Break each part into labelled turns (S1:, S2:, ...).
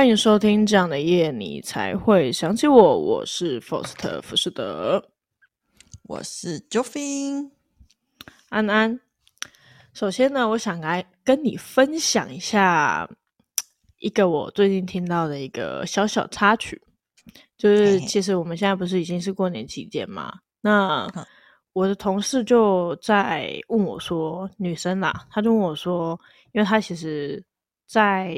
S1: 欢迎收听这样的夜，你才会想起我。我是 Forst 福士德，
S2: 我是 Joffin
S1: 安安。首先呢，我想来跟你分享一下一个我最近听到的一个小小插曲，就是其实我们现在不是已经是过年期间嘛？那我的同事就在问我说，女生啦，她就问我说，因为她其实在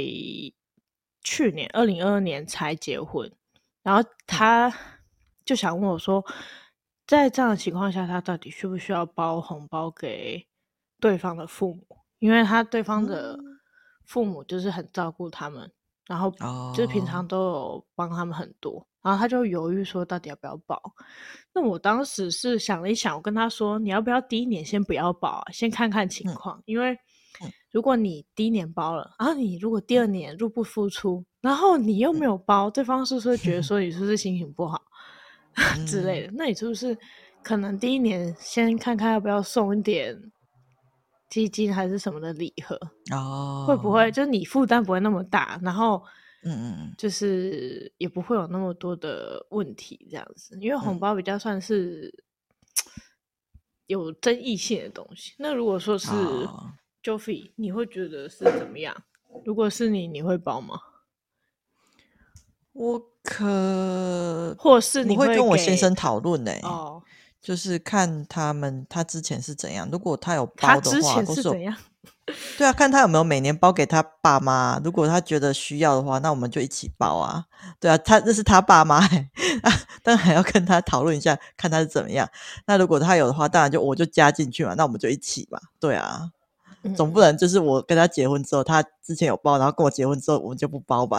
S1: 去年二零二二年才结婚，然后他就想问我说，在这样的情况下，他到底需不需要包红包给对方的父母？因为他对方的父母就是很照顾他们，然后就是平常都有帮他们很多。然后他就犹豫说，到底要不要包？那我当时是想了一想，我跟他说，你要不要第一年先不要包啊，先看看情况。嗯、因为如果你第一年包了，然后你如果第二年入不敷出，然后你又没有包，对方是不是会觉得 说你是不是心情不好、嗯、之类的？那你是不是可能第一年先看看要不要送一点基金还是什么的礼盒？哦，会不会就是你负担不会那么大？然后。嗯嗯，就是也不会有那么多的问题这样子，因为红包比较算是 有争议性的东西。嗯、那如果说是 Joffy，、哦、你会觉得是怎么样？如果是你，你会包吗？
S2: 我可，
S1: 或是你会，
S2: 会跟我先生讨论呢？哦，就是看他们他之前是怎样。如果他有包的话，他之前是怎样？对啊，看他有没有每年包给他爸妈。如果他觉得需要的话，那我们就一起包啊。对啊，他那是他爸妈，啊，当然还要跟他讨论一下，看他是怎么样。那如果他有的话，当然就我就加进去嘛。那我们就一起嘛。对啊，嗯、总不能就是我跟他结婚之后，他之前有包，然后跟我结婚之后，我们就不包吧？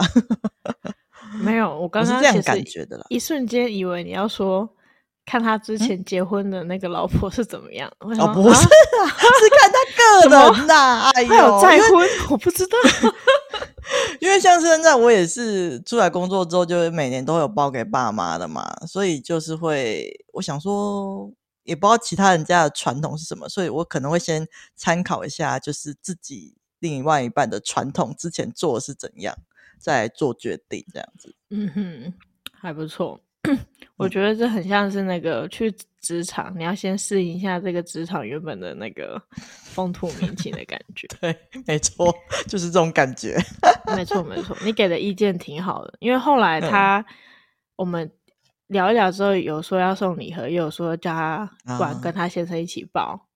S1: 没有，我刚刚是这样感觉的啦。一瞬间以为你要说。看他之前结婚的那个老婆是怎么样？
S2: 嗯、哦，不是啊，是看他个人呐、啊。哎呦，
S1: 再婚？我不知道。
S2: 因为像现在我也是出来工作之后，就每年都有包给爸妈的嘛，所以就是会，我想说，也不知道其他人家的传统是什么，所以我可能会先参考一下，就是自己另外一半的传统之前做的是怎样，再做决定这样子。
S1: 嗯哼，还不错。我觉得这很像是那个去职场，你要先适应一下这个职场原本的那个 风土民情的感觉。
S2: 对，没错，就是这种感觉。
S1: 没错，没错，你给的意见挺好的。因为后来 他、嗯、我们聊一聊之后，有说要送礼盒，也有说叫他管跟他先生一起抱。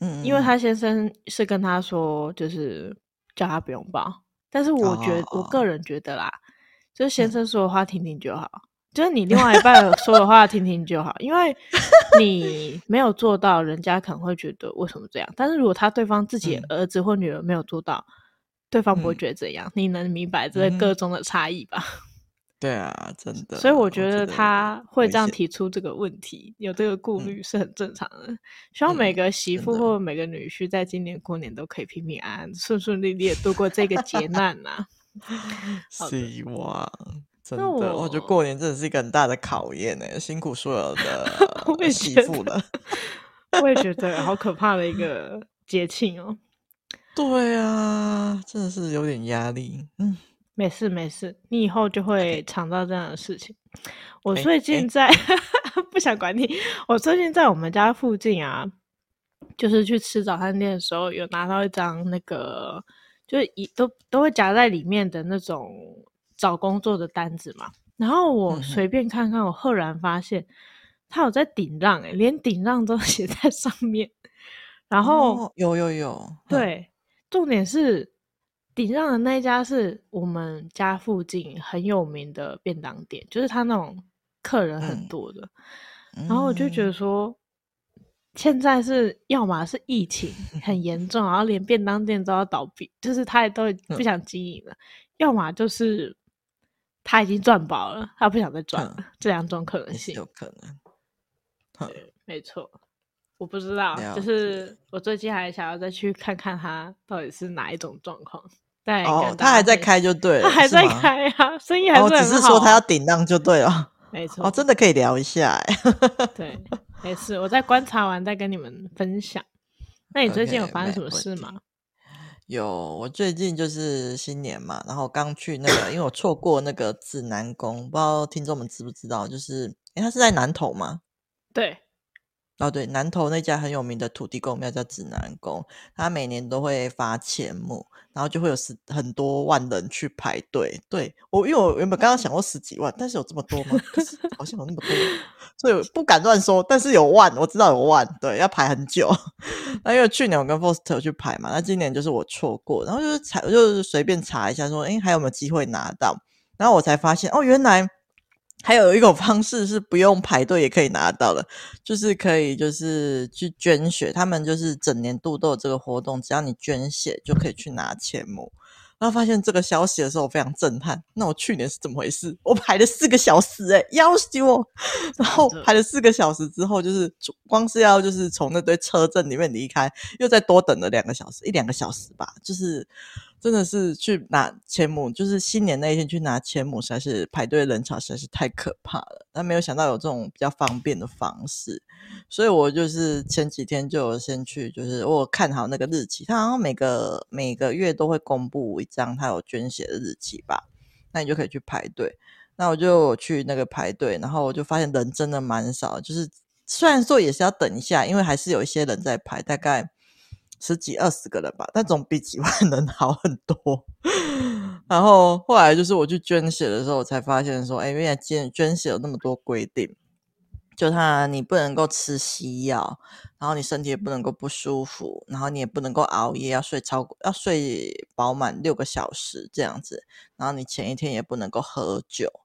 S1: 嗯，因为他先生是跟他说，就是叫他不用抱。但是我觉我个人觉得啦，就是先生说的话听听就好。就是你另外一半说的话听听就好，因为 你没有做到，人家可能会觉得为什么这样。但是如果他对方自己儿子或女儿没有做到，嗯、对方不会觉得怎样。嗯、你能明白这个中的差异吧、嗯？
S2: 对啊，真的。
S1: 所以我觉得他会这样提出这个问题，有这个顾虑是很正常的。希望每个媳妇或每个女婿在今年过年都可以平平安安、顺顺利利的度过这个劫难呐、啊。
S2: 希望。真的，我，我觉得过年真的是一个很大的考验呢，辛苦所有的 媳妇了。
S1: 我也觉得好可怕的一个节庆哦。
S2: 对啊，真的是有点压力。嗯，
S1: 没事没事，你以后就会尝到这样的事情。我最近在、欸欸、不想管你，我最近在我们家附近啊，就是去吃早餐店的时候，有拿到一张那个，就是一都都会夹在里面的那种。找工作的单子嘛，然后我随便看看，我赫然发现他有在顶让，诶，连顶让都 写在上面。然后、哦、
S2: 有有有，
S1: 对，重点是顶上的那一家是我们家附近很有名的便当店，就是他那种客人很多的。嗯、然后我就觉得说，现在是要么是疫情 很严重，然后连便当店都要倒闭，就是他也都不想经营了；嗯、要么就是。他已经赚饱了，他不想再赚了。嗯、这两种可能性
S2: 有可
S1: 能。对，没错。我不知道，就是我最近还想要再去看看他到底是哪一种状况。但
S2: 哦，他还在开就对了，
S1: 他还在开啊，生意还是很好。
S2: 哦，只是说他要顶浪就对了。
S1: 没错。
S2: 哦，真的可以聊一下哎。
S1: 对，没事，我再观察完再跟你们分享。那你最近有发生什么事吗？
S2: 有，我最近就是新年嘛，然后刚去那个，因为我错过那个指南宫，不知道听众们知不知道，就是，诶，他是在南投吗？
S1: 对。
S2: 哦，对，南投那家很有名的土地公庙叫指南宫，他每年都会发钱母，然后就会有十很多万人去排队。对我，因为我原本刚刚想过十几万，但是有这么多吗？可是好像有那么多，所以不敢乱说。但是有万，我知道有万，对，要排很久。那因为去年我跟 Foster 去排嘛，那今年就是我错过，然后就是查，就是随便查一下说，哎，还有没有机会拿到？然后我才发现，哦，原来。还有一种方式是不用排队也可以拿到的，就是可以就是去捐血，他们就是整年度都有这个活动，只要你捐血就可以去拿钱母。然后发现这个消息的时候，我非常震撼。那我去年是怎么回事？我排了四个小时，欸，诶要死我！然后排了四个小时之后，就是光是要就是从那堆车阵里面离开，又再多等了两个小时，一两个小时吧，就是。真的是去拿千亩，就是新年那一天去拿千亩，实在是排队人潮实在是太可怕了。但没有想到有这种比较方便的方式，所以我就是前几天就有先去，就是我看好那个日期，他好像每个每个月都会公布一张他有捐血的日期吧，那你就可以去排队。那我就去那个排队，然后我就发现人真的蛮少，就是虽然说也是要等一下，因为还是有一些人在排，大概。十几二十个人吧，但总比几万 人好很多。然后后来就是我去捐血的时候，我才发现说，哎，原来捐捐血有那么多规定，就他你不能够吃西药，然后你身体也不能够不舒服，然后你也不能够熬夜，要睡超过要睡饱满六个小时这样子，然后你前一天也不能够喝酒。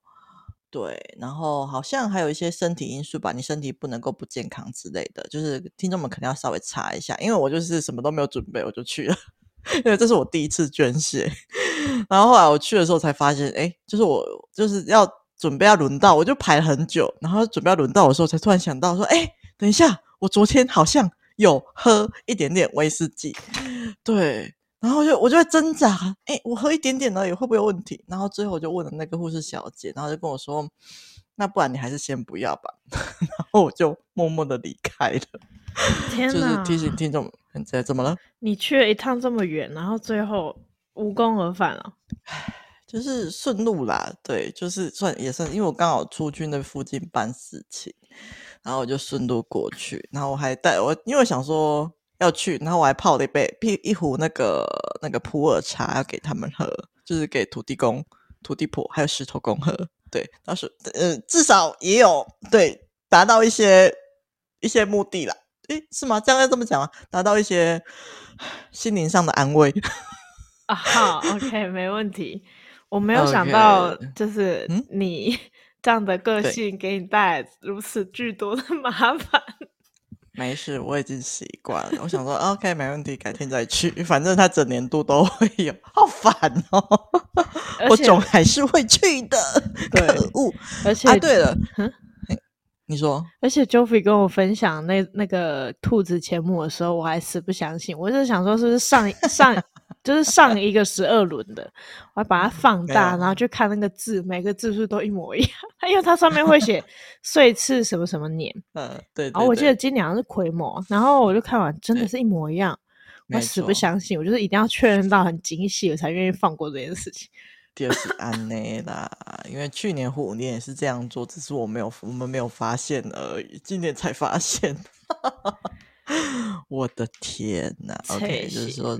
S2: 对，然后好像还有一些身体因素吧，你身体不能够不健康之类的，就是听众们肯定要稍微查一下，因为我就是什么都没有准备我就去了，因为这是我第一次捐血，然后后来我去的时候才发现，哎，就是我就是要准备要轮到，我就排了很久，然后准备要轮到的时候，才突然想到说，哎，等一下，我昨天好像有喝一点点威士忌，对。然后我就我就会挣扎，哎，我喝一点点而已，会不会有问题？然后最后我就问了那个护士小姐，然后就跟我说，那不然你还是先不要吧。然后我就默默的离开了。就是提醒听众，现在怎么了？
S1: 你去了一趟这么远，然后最后无功而返了。
S2: 唉，就是顺路啦，对，就是算也算，因为我刚好出去那附近办事情，然后我就顺路过去，然后我还带我，因为我想说。要去，然后我还泡了一杯一一壶那个那个普洱茶，要给他们喝，就是给土地公、土地婆还有石头公喝。对，当时呃至少也有对达到一些一些目的啦。诶，是吗？这样要这么讲吗？达到一些心灵上的安慰。
S1: 啊，好，OK，没问题。我没有想到，就是你 这样的个性给你带来如此巨多的麻烦。
S2: 没事，我已经习惯了。我想说，OK，没问题，改天再去。反正他整年度都会有，好烦哦。我总还是会去的，可恶！
S1: 而且，
S2: 啊，对了，嗯，你说，
S1: 而且 Joffrey 跟我分享那那个兔子钱母的时候，我还死不相信。我就想说，是不是上上？就是上一个十二轮的，我还把它放大，然后去看那个字，每个字数都一模一样。它 因为它上面会写 岁次什么什么年，
S2: 嗯，对，对。
S1: 然后我记得今年好像是癸卯，然后我就看完，真的是一模一样，我死不相信。我就是一定要确认到很精细，我才愿意放过这件事情。
S2: 就是安内啦，因为去年虎年也是这样做，只是我没有我们没有发现而已，今年才发现。我的天呐 OK，就是说。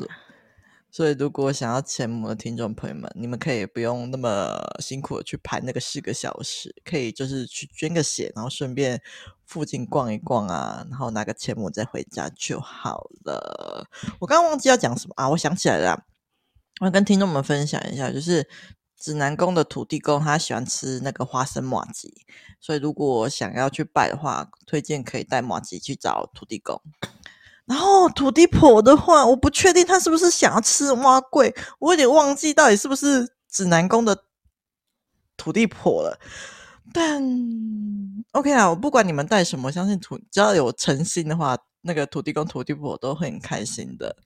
S2: 所以，如果想要钱母的听众朋友们，你们可以不用那么辛苦的去排那个四个小时，可以就是去捐个血，然后顺便附近逛一逛啊，然后拿个钱母再回家就好了。我刚刚忘记要讲什么啊，我想起来了，我要跟听众们分享一下，就是指南宫的土地公他喜欢吃那个花生麻吉，所以如果想要去拜的话，推荐可以带麻吉去找土地公。然后土地婆的话，我不确定他是不是想要吃蛙桂，我有点忘记到底是不是指南宫的土地婆了。但 OK 啊，我不管你们带什么，相信土只要有诚心的话，那个土地公、土地婆都会很开心的。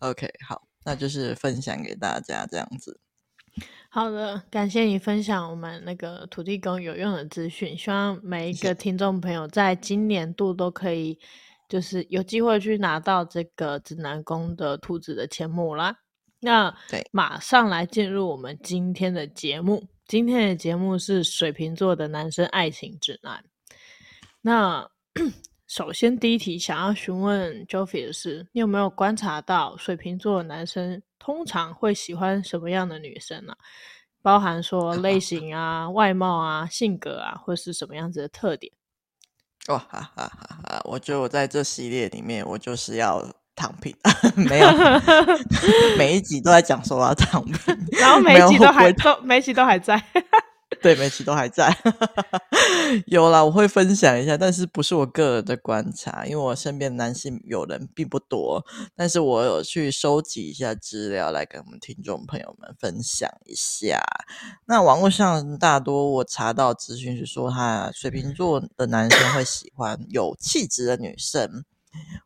S2: OK，好，那就是分享给大家这样子。
S1: 好的，感谢你分享我们那个土地公有用的资讯，希望每一个听众朋友在今年度都可以。就是有机会去拿到这个指南宫的兔子的签目啦。那对，马上来进入我们今天的节目。今天的节目是水瓶座的男生爱情指南。那 首先第一题想要询问 Joffy 的是，你有没有观察到水瓶座的男生通常会喜欢什么样的女生呢、啊？包含说 类型啊、外貌啊、性格啊，或是什么样子的特点？
S2: 哇哈哈哈哈！我觉得我在这系列里面，我就是要躺平，没有 每一集都在讲说我要躺平，
S1: 然后每一集都还都每一集都还在。
S2: 对，每期都还在，有啦，我会分享一下，但是不是我个人的观察，因为我身边男性友人并不多，但是我有去收集一下资料来跟我们听众朋友们分享一下。那网络上大多我查到资讯是说，他水瓶座的男生会喜欢有气质的女生，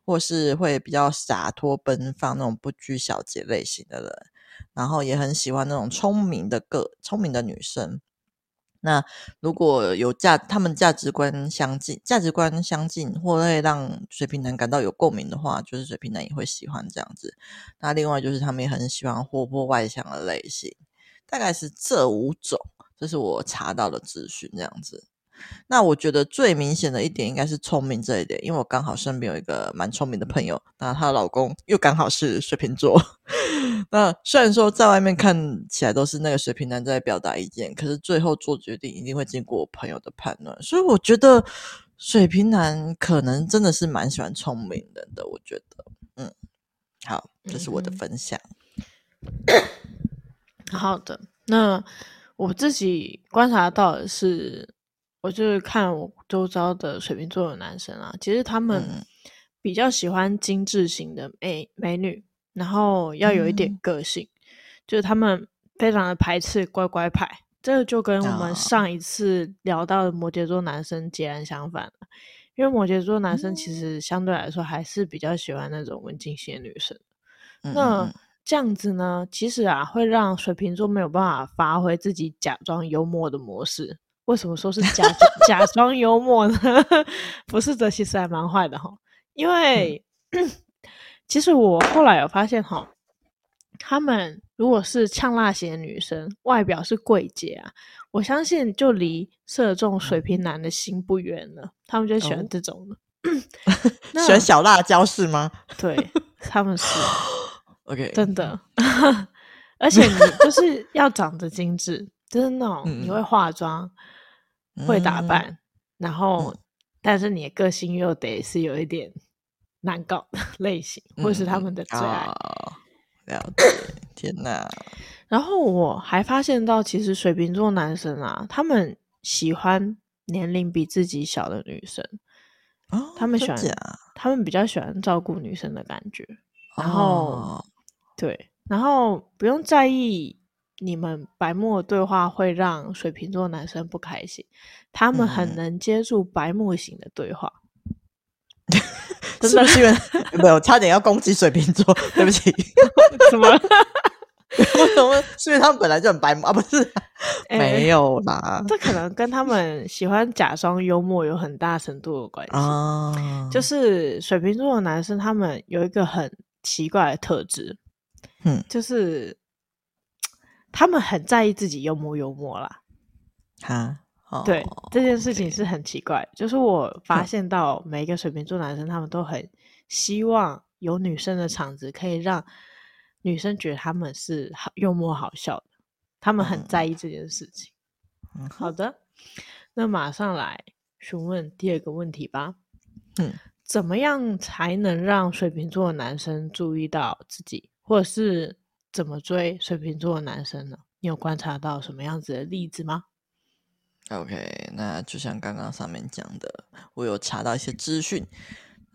S2: 或是会比较洒脱奔放那种不拘小节类型的人，然后也很喜欢那种聪明的个聪明的女生。那如果有价，他们价值观相近，价值观相近，或会让水瓶男感到有共鸣的话，就是水瓶男也会喜欢这样子。那另外就是他们也很喜欢活泼外向的类型，大概是这五种，这是我查到的资讯这样子。那我觉得最明显的一点应该是聪明这一点，因为我刚好身边有一个蛮聪明的朋友，那她的老公又刚好是水瓶座。那虽然说在外面看起来都是那个水瓶男在表达意见，可是最后做决定一定会经过我朋友的判断，所以我觉得水瓶男可能真的是蛮喜欢聪明人的。我觉得，嗯，好，这是我的分享。
S1: 嗯、好的，那我自己观察到的是。我就是看我周遭的水瓶座的男生啊，其实他们比较喜欢精致型的美美女，然后要有一点个性，嗯、就是他们非常的排斥乖乖牌，这个就跟我们上一次聊到的摩羯座男生截然相反了，因为摩羯座男生其实相对来说还是比较喜欢那种文静型的女生，嗯、那这样子呢，其实啊会让水瓶座没有办法发挥自己假装幽默的模式。为什么说是假假装幽默呢？不是的，其实还蛮坏的哈。因为、嗯、其实我后来有发现哈，他们如果是呛辣型的女生，外表是柜姐啊，我相信就离射中水瓶男的心不远了。他们就喜欢这种的，
S2: 喜欢小辣椒是吗？
S1: 对，他们是
S2: OK，
S1: 真的。而且你就是要长得精致。就是那种你会化妆、嗯、会打扮，嗯、然后、嗯、但是你的个性又得是有一点难搞的 类型，嗯、或是他们的最爱。
S2: 哦、了解，天哪！
S1: 然后我还发现到，其实水瓶座男生啊，他们喜欢年龄比自己小的女生。
S2: 哦，
S1: 他们喜欢，他们比较喜欢照顾女生的感觉。然后，哦、对，然后不用在意。你们白目的对话会让水瓶座男生不开心，他们很能接住白目型的对话。
S2: 真的是因为没有差点要攻击水瓶座，对不起。
S1: 什么？
S2: 为什么？是因为他们本来就很白目啊？不是，欸、没有啦。
S1: 这可能跟他们喜欢假装幽默有很大程度的关系。
S2: 啊、
S1: 就是水瓶座的男生，他们有一个很奇怪的特质，
S2: 嗯，
S1: 就是。他们很在意自己幽默幽默啦，
S2: 哈，
S1: 对、
S2: 哦、
S1: 这件事情是很奇怪。就是我发现到每一个水瓶座男生，他们都很希望有女生的场子，可以让女生觉得他们是好幽默好笑的。他们很在意这件事情。
S2: 嗯、
S1: 好的，那马上来询问第二个问题吧。
S2: 嗯，
S1: 怎么样才能让水瓶座的男生注意到自己，或者是？怎么追水瓶座的男生呢？你有观察到什么样子的例子吗
S2: ？OK，那就像刚刚上面讲的，我有查到一些资讯。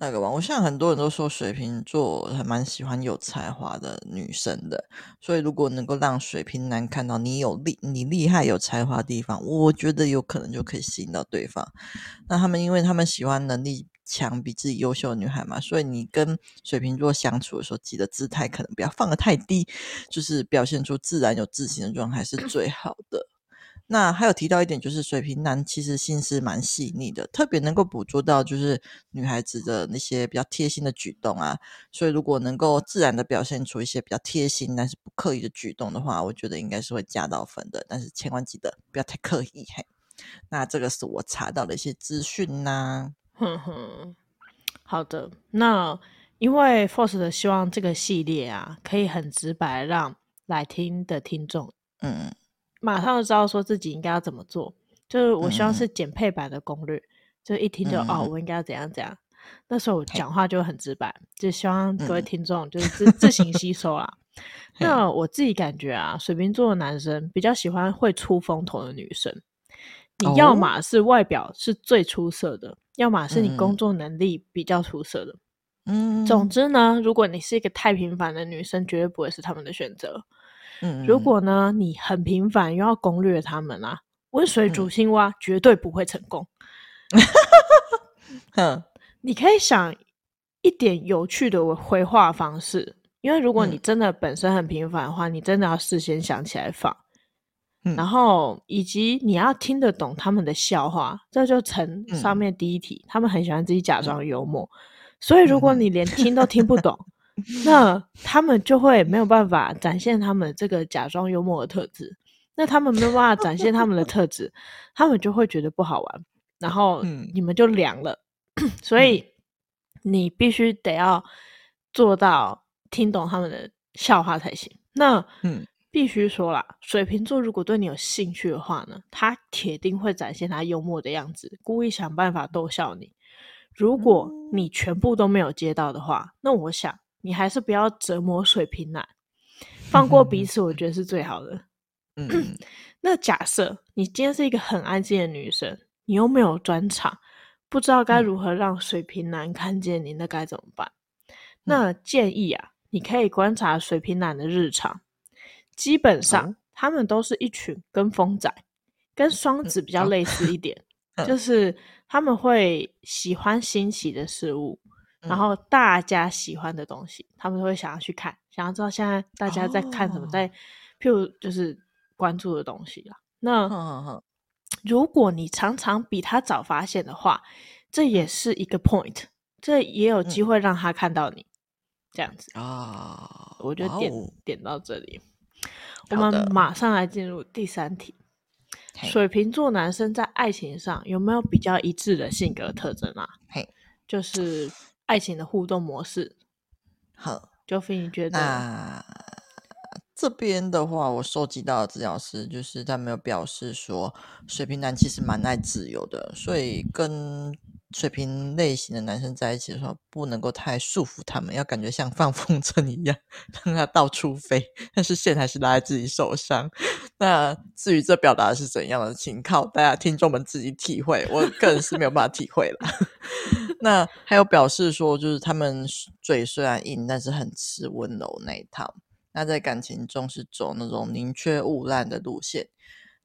S2: 那个网络上很多人都说水瓶座还蛮喜欢有才华的女生的，所以如果能够让水瓶男看到你有厉、你厉害、有才华的地方，我觉得有可能就可以吸引到对方。那他们因为他们喜欢能力。强比自己优秀的女孩嘛，所以你跟水瓶座相处的时候，记得姿态可能不要放得太低，就是表现出自然有自信的状态是最 好的。那还有提到一点，就是水瓶男其实心思蛮细腻的，特别能够捕捉到就是女孩子的那些比较贴心的举动啊。所以如果能够自然的表现出一些比较贴心但是不刻意的举动的话，我觉得应该是会加到分的。但是千万记得不要太刻意。嘿，那这个是我查到的一些资讯呐。
S1: 哼哼，好的。那因为 Force 的希望这个系列啊，可以很直白让来听的听众，嗯。马上就知道说自己应该要怎么做，就是我希望是减配版的攻略，嗯、就一听就、嗯、哦，我应该要怎样怎样。那时候我讲话就很直白，就希望各位听众就是自、嗯、自行吸收啦。那我自己感觉啊，水瓶座的男生比较喜欢会出风头的女生。你要么是外表是最出色的，哦、要么是你工作能力比较出色的。嗯，总之呢，如果你是一个太平凡的女生，绝对不会是他们的选择。嗯，如果呢，你很平凡又要攻略他们啊，温水煮青蛙绝对不会成功。嗯，你可以想一点有趣的回话方式，因为如果你真的本身很平凡的话，你真的要事先想起来放。嗯，然后以及你要听得懂他们的笑话，这就成上面第一题，他们很喜欢自己假装幽默，所以如果你连听都听不懂。那他们就会没有办法展现他们这个假装幽默的特质，那他们没有办法展现他们的特质，他们就会觉得不好玩，然后你们就凉了。嗯、所以你必须得要做到听懂他们的笑话才行。那嗯，必须说啦，水瓶座如果对你有兴趣的话呢，他铁定会展现他幽默的样子，故意想办法逗笑你。如果你全部都没有接到的话，那我想。你还是不要折磨水瓶男，放过彼此，我觉得是最好的。嗯，那假设你今天是一个很安静的女生，你又没有专场，不知道该如何让水瓶男看见你，那该怎么办？嗯、那建议啊，你可以观察水瓶男的日常，基本上、嗯、他们都是一群跟风仔，跟双子比较类似一点，嗯、就是他们会喜欢新奇的事物。然后大家喜欢的东西，嗯、他们会想要去看，想要知道现在大家在看什么，哦、在譬如就是关注的东西啦。那、哦、如果你常常比他早发现的话，这也是一个 point，这也有机会让他看到你、嗯、这样子啊。我就点、哦、点到这里，我们马上来进入第三题：水瓶座男生在爱情上有没有比较一致的性格特征啊？嘿，就是。爱情的互动模式，好，就非你觉得？那
S2: 这边的话，我收集到的资料是，就是他没有表示说，水瓶男其实蛮爱自由的，所以跟水瓶类型的男生在一起的时候，不能够太束缚他们，要感觉像放 风筝一样，让他到处飞，但是线还是拉在自己手上。那至于这表达是怎样的，请靠大家听众们自己体会，我个人是没有办法体会了。那还有表示说，就是他们嘴虽然硬，但是很吃温柔那一套。那在感情中是走那种宁缺毋滥的路线。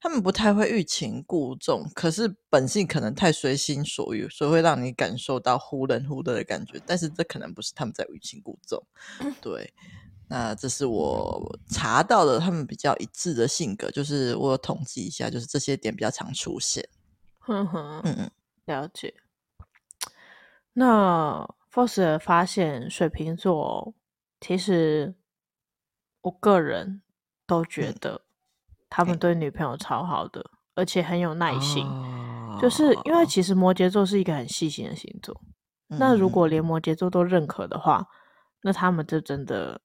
S2: 他们不太会欲擒故纵，可是本性可能太随心所欲，所以会让你感受到忽冷忽热的感觉。但是这可能不是他们在欲擒故纵。对，那这是我查到的他们比较一致的性格，就是我有统计一下，就是这些点比较常出现。
S1: 哼哼，嗯嗯，了解。那 Foster 发现水瓶座，其实我个人都觉得。他们对女朋友超好的，而且很有耐心，哦、就是因为其实摩羯座是一个很细心的星座。嗯、那如果连摩羯座都认可的话，那他们就真的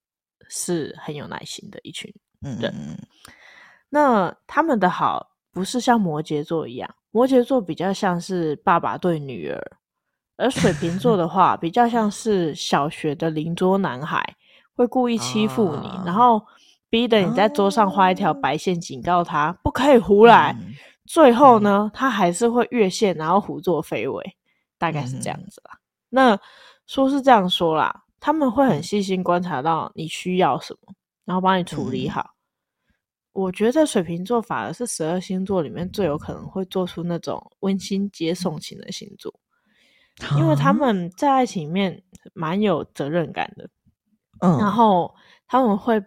S1: 是很有耐心的一群人。嗯、那他们的好不是像摩羯座一样，摩羯座比较像是爸爸对女儿，而水瓶座的话比较像是小学的邻桌男孩，会故意欺负你，哦、然后。逼得你在桌上画一条白线，警告他不可以胡来。嗯、最后呢，他还是会越线，然后胡作非为，大概是这样子啦。嗯、那说是这样说啦，他们会很细心观察到你需要什么，然后帮你处理好。嗯、我觉得水瓶座反而是十二星座里面最有可能会做出那种温馨接送型的星座，嗯、因为他们在爱情里面蛮有责任感的。嗯，然后他们会。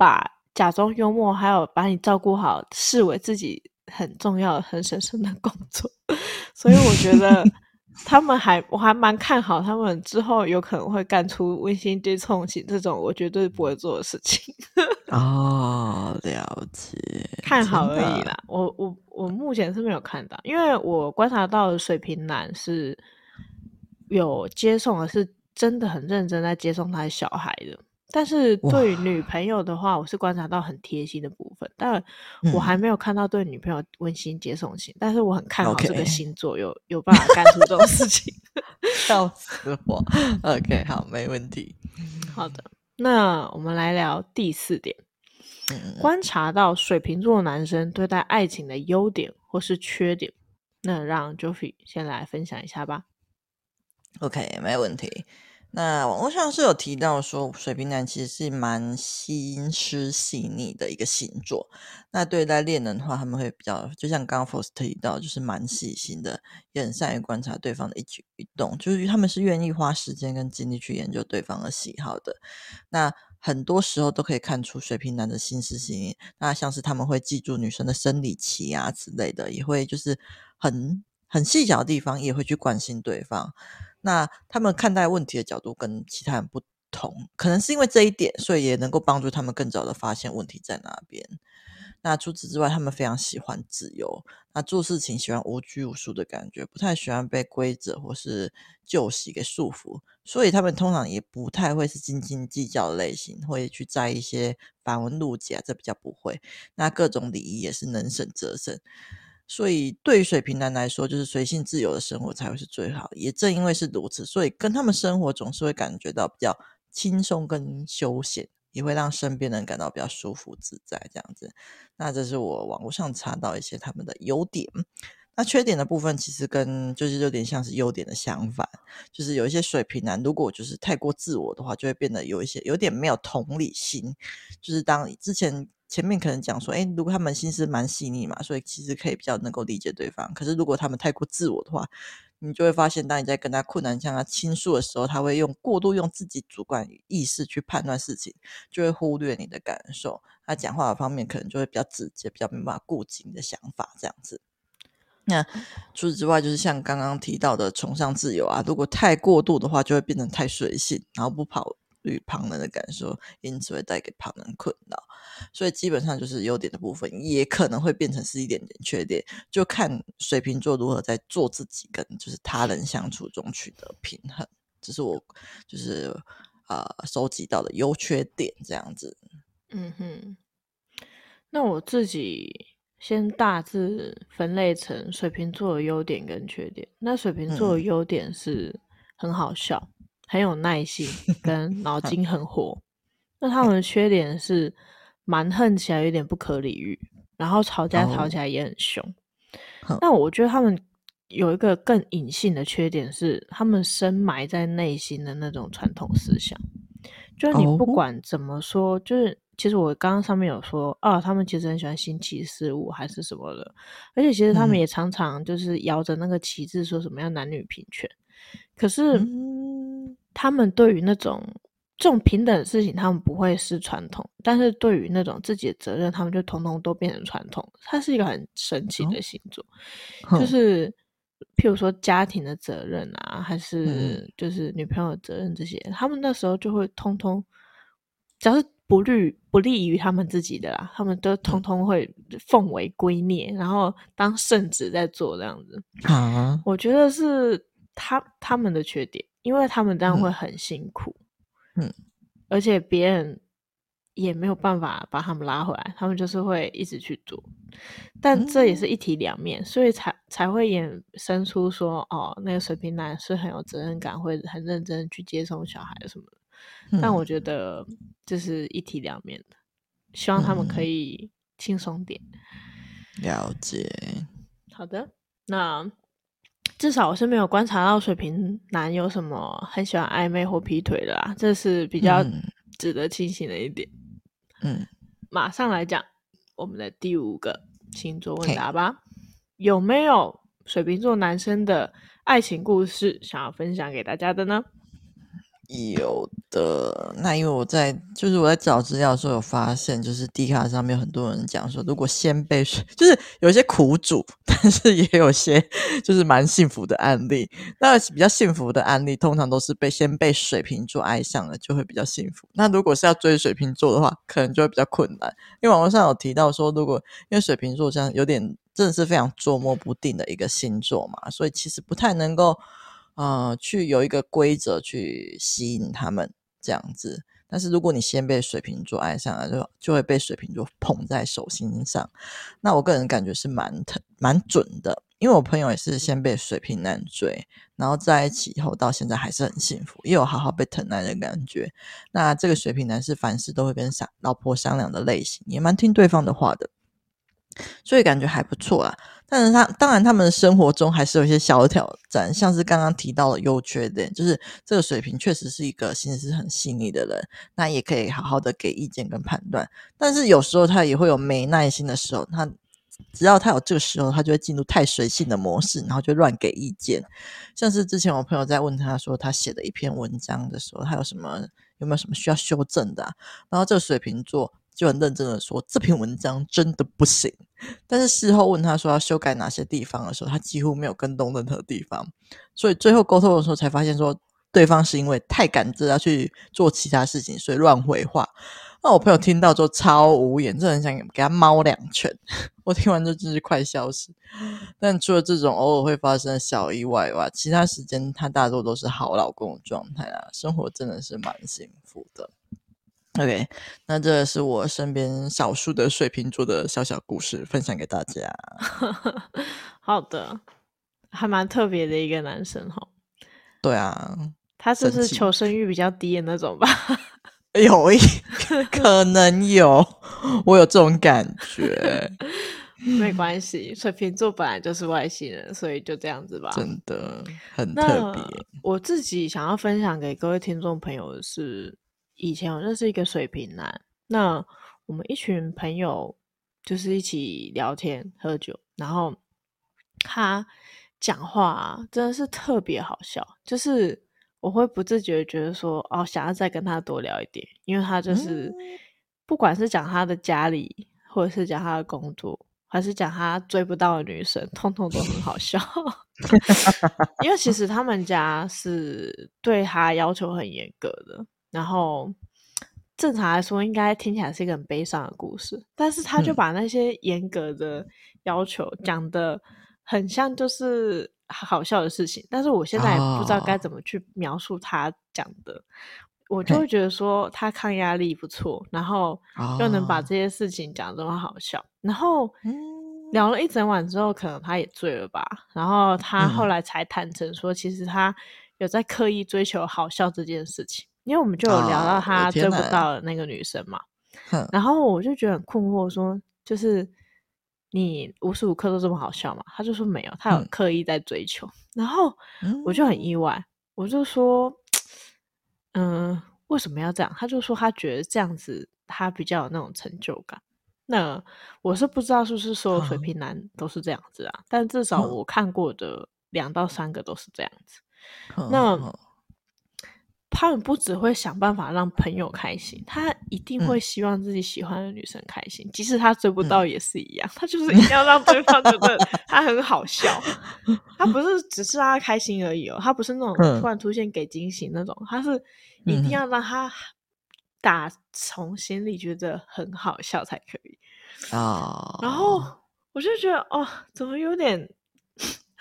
S1: 把假装幽默，还有把你照顾好，视为自己很重要、很神圣的工作，所以我觉得。他们还，我还蛮看好他们之后有可能会干出温馨接送型这种我绝对不会做的事情。
S2: 哦，了解，
S1: 看好而已啦。我我我目前是没有看到，因为我观察到的水瓶男是有接送的，是真的很认真在接送他的小孩的。但是对女朋友的话，我是观察到很贴心的部分，但我还没有看到对女朋友温馨接送型。嗯、但是我很看好这个星座有.有办法干出这种事情，
S2: 笑死我。OK，好，没问题。
S1: 好的，那我们来聊第四点，嗯、观察到水瓶座男生对待爱情的优点或是缺点。那让 Joffy 先来分享一下吧。
S2: OK，没问题。那网络上是有提到说，水瓶男其实是蛮心思细腻的一个星座。那对待恋人的话，他们会比较，就像刚刚 Force 提到，就是蛮细心的，也很善于观察对方的一举一动，就是他们是愿意花时间跟精力去研究对方的喜好的。那很多时候都可以看出水瓶男的心思细腻。那像是他们会记住女生的生理期啊之类的，也会就是很很细小的地方也会去关心对方。那他们看待问题的角度跟其他人不同，可能是因为这一点，所以也能够帮助他们更早的发现问题在哪边。那除此之外，他们非常喜欢自由，那做事情喜欢无拘无束的感觉，不太喜欢被规则或是旧习给束缚，所以他们通常也不太会是斤斤计较的类型，会去在一些繁文缛节啊，这比较不会。那各种礼仪也是能省则省。所以，对于水瓶男来说，就是随性自由的生活才会是最好。也正因为是如此，所以跟他们生活总是会感觉到比较轻松跟休闲，也会让身边人感到比较舒服自在这样子。那这是我网络上查到一些他们的优点。那缺点的部分其实跟就是有点像是优点的相反，就是有一些水瓶男如果就是太过自我的话，就会变得有一些有点没有同理心。就是当之前。前面可能讲说，诶，如果他们心思蛮细腻嘛，所以其实可以比较能够理解对方。可是如果他们太过自我的话，你就会发现，当你在跟他困难向他倾诉的时候，他会用过度用自己主观意识去判断事情，就会忽略你的感受。他讲话的方面可能就会比较直接，比较没办法顾及你的想法这样子。那除此之外，就是像刚刚提到的崇尚自由啊，如果太过度的话，就会变成太随性，然后不跑。对于旁人的感受，因此会带给旁人困扰，所以基本上就是优点的部分，也可能会变成是一点点缺点，就看水瓶座如何在做自己跟就是他人相处中取得平衡。这是我就是啊、呃、收集到的优缺点这样子。
S1: 嗯哼，那我自己先大致分类成水瓶座的优点跟缺点。那水瓶座的优点是很好笑。嗯很有耐心，跟脑筋很活。那他们的缺点是蛮横起来，有点不可理喻，然后吵架吵起来也很凶。那、oh. 我觉得他们有一个更隐性的缺点是，他们深埋在内心的那种传统思想。就是你不管怎么说，oh. 就是其实我刚刚上面有说，啊，他们其实很喜欢新奇事物，还是什么的。而且其实他们也常常就是摇着那个旗帜，说什么要男女平权。可是。嗯他们对于那种这种平等的事情，他们不会是传统；但是对于那种自己的责任，他们就通通都变成传统。它是一个很神奇的星座，哦、就是譬如说家庭的责任啊，还是就是女朋友的责任这些，嗯、他们那时候就会通通，只要是不利不利于他们自己的啦，他们都通通会奉为圭臬，然后当圣旨在做这样子。啊，我觉得是他他们的缺点。因为他们这样会很辛苦，嗯，嗯，而且别人也没有办法把他们拉回来，他们就是会一直去做，但这也是一体两面，所以才才会衍生出说，哦，那个水瓶男是很有责任感，会很认真去接送小孩什么的。嗯，但我觉得这是一体两面的，希望他们可以轻松点。
S2: 了解。
S1: 好的，那。至少我是没有观察到水瓶男有什么很喜欢暧昧或劈腿的啦，这是比较值得庆幸的一点。嗯，马上来讲我们的第五个星座问答吧。有没有水瓶座男生的爱情故事想要分享给大家的呢？
S2: 有的，那因为我在就是我在找资料的时候有发现，就是 D 卡上面很多人讲说，如果先被水，就是有一些苦主，但是也有些就是蛮幸福的案例。那比较幸福的案例，通常都是被先被水瓶座爱上了，就会比较幸福。那如果是要追水瓶座的话，可能就会比较困难。因为网络上有提到说，如果因为水瓶座这样有点真的是非常捉摸不定的一个星座嘛，所以其实不太能够。啊、去有一个规则去吸引他们这样子，但是如果你先被水瓶座爱上了，就就会被水瓶座捧在手心上。那我个人感觉是蛮疼、蛮准的，因为我朋友也是先被水瓶男追，然后在一起以后到现在还是很幸福，也有好好被疼爱的感觉。那这个水瓶男是凡事都会跟老婆商量的类型，也蛮听对方的话的。所以感觉还不错啦，但是他当然他们的生活中还是有一些小挑战，像是刚刚提到的优缺点，就是这个水瓶确实是一个心思很细腻的人，那也可以好好的给意见跟判断，但是有时候他也会有没耐心的时候，他只要他有这个时候，他就会进入太随性的模式，然后就乱给意见，像是之前我朋友在问他说他写的一篇文章的时候，他有什么有没有什么需要修正的，然后这个水瓶座。就很认真的说，这篇文章真的不行。但是事后问他说要修改哪些地方的时候，他几乎没有跟动任何地方。所以最后沟通的时候才发现说，对方是因为太赶着要去做其他事情，所以乱回话。那我朋友听到之后超无言，真的很想给他猫两拳。我听完就真是快笑死。但除了这种偶尔会发生的小意外外，其他时间他大多都是好老公的状态啊，生活真的是蛮幸福的。OK，那这是我身边少数的水瓶座的小小故事，分享给大家。
S1: 好的，还蛮特别的一个男生哈。
S2: 对啊，
S1: 他是不是求生欲比较低的那种吧？
S2: 有一 可能有，我有这种感觉。
S1: 没关系，水瓶座本来就是外星人，所以就这样子吧。
S2: 真的很特别。
S1: 我自己想要分享给各位听众朋友的是。以前我认识一个水瓶男，那我们一群朋友就是一起聊天喝酒，然后他讲话啊，真的是特别好笑，就是我会不自觉觉得说哦，想要再跟他多聊一点，因为他就是不管是讲他的家里，或者是讲他的工作，还是讲他追不到的女生，通通都很好笑。因为其实他们家是对他要求很严格的。然后正常来说，应该听起来是一个很悲伤的故事，但是他就把那些严格的要求讲的很像就是好笑的事情，但是我现在也不知道该怎么去描述他讲的，哦、我就会觉得说他抗压力不错，然后又能把这些事情讲这么好笑，哦、然后聊了一整晚之后，可能他也醉了吧，然后他后来才坦诚说，其实他有在刻意追求好笑这件事情。因为我们就有聊到他追不到的那个女生嘛，哦、然后我就觉得很困惑说，说就是你无时无刻都这么好笑嘛？他就说没有，他有刻意在追求。嗯、然后我就很意外，嗯、我就说，嗯、呃，为什么要这样？他就说他觉得这样子他比较有那种成就感。那我是不知道是不是所有水瓶男都是这样子啊？嗯、但至少我看过的两到三个都是这样子。嗯、那。嗯他们不只会想办法让朋友开心，他一定会希望自己喜欢的女生开心，嗯、即使他追不到也是一样。嗯、他就是一定要让对方觉得 他很好笑。他不是只是让他开心而已哦，他不是那种突然出现给惊喜那种，嗯、他是一定要让他打从心里觉得很好笑才可以啊。哦、然后我就觉得哦，怎么有点。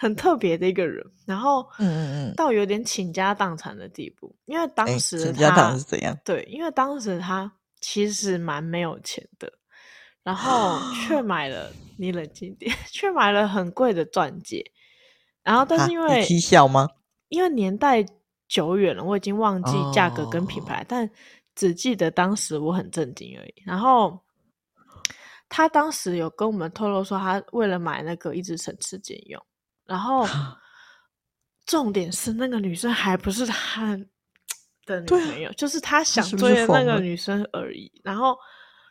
S1: 很特别的一个人，然后嗯嗯嗯，到有点倾家荡产的地步，因为当时他倾家荡产是怎样？对，因为当时他其实蛮没有钱的，然后却买了，你冷静点，却买了很贵的钻戒，然后但是因为
S2: 踢笑吗？
S1: 因为年代久远了，我已经忘记价格跟品牌，哦、但只记得当时我很震惊而已。然后他当时有跟我们透露说，他为了买那个一直省吃俭用。然后，重点是那个女生还不是他的女朋友，就是他想追的那个女生而已。然后，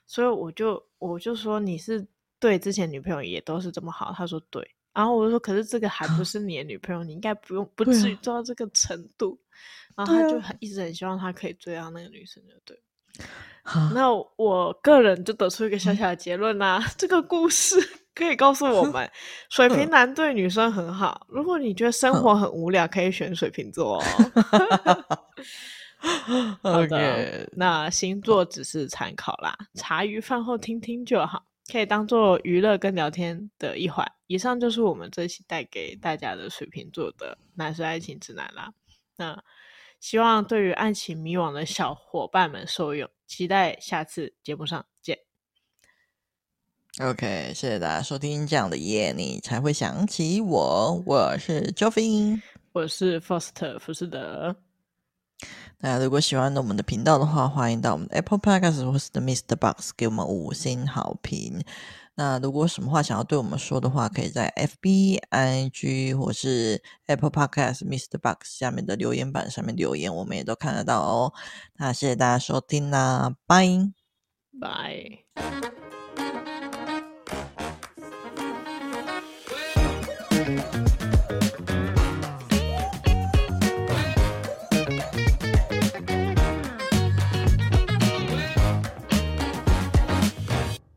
S1: 所以我就我就说，你是对之前女朋友也都是这么好？他说对。然后我就说，可是这个还不 是你的女朋友，你应该不用不至于做到这个程度。然后他就很一直很希望他可以追到那个女生，就对。那我个人就得出一个小小的结论啦，这个故事可以告诉我们，水瓶男对女生很好。如果你觉得生活很无聊，可以选水瓶座哦。好的，那星座只是参考啦，茶余饭后听听就好，可以当做娱乐跟聊天的一环。以上就是我们这期带给大家的水瓶座的男生爱情指南啦。那希望对于爱情迷惘的小伙伴们受用，期待下次节目上见。
S2: OK，谢谢大家收听，这样的夜你才会想起我。我是 Jofin，
S1: 我是 Foster 福士德。
S2: 大家如果喜欢我们的频道的话，欢迎到我们的 Apple Podcast 或是 The MixerBox 给我们五星好评。那如果什么话想要对我们说的话，可以在 FB、IG 或是 Apple Podcast MixerBox 下面的留言板上面留言，我们也都看得到哦。那谢谢大家收听啦，拜拜。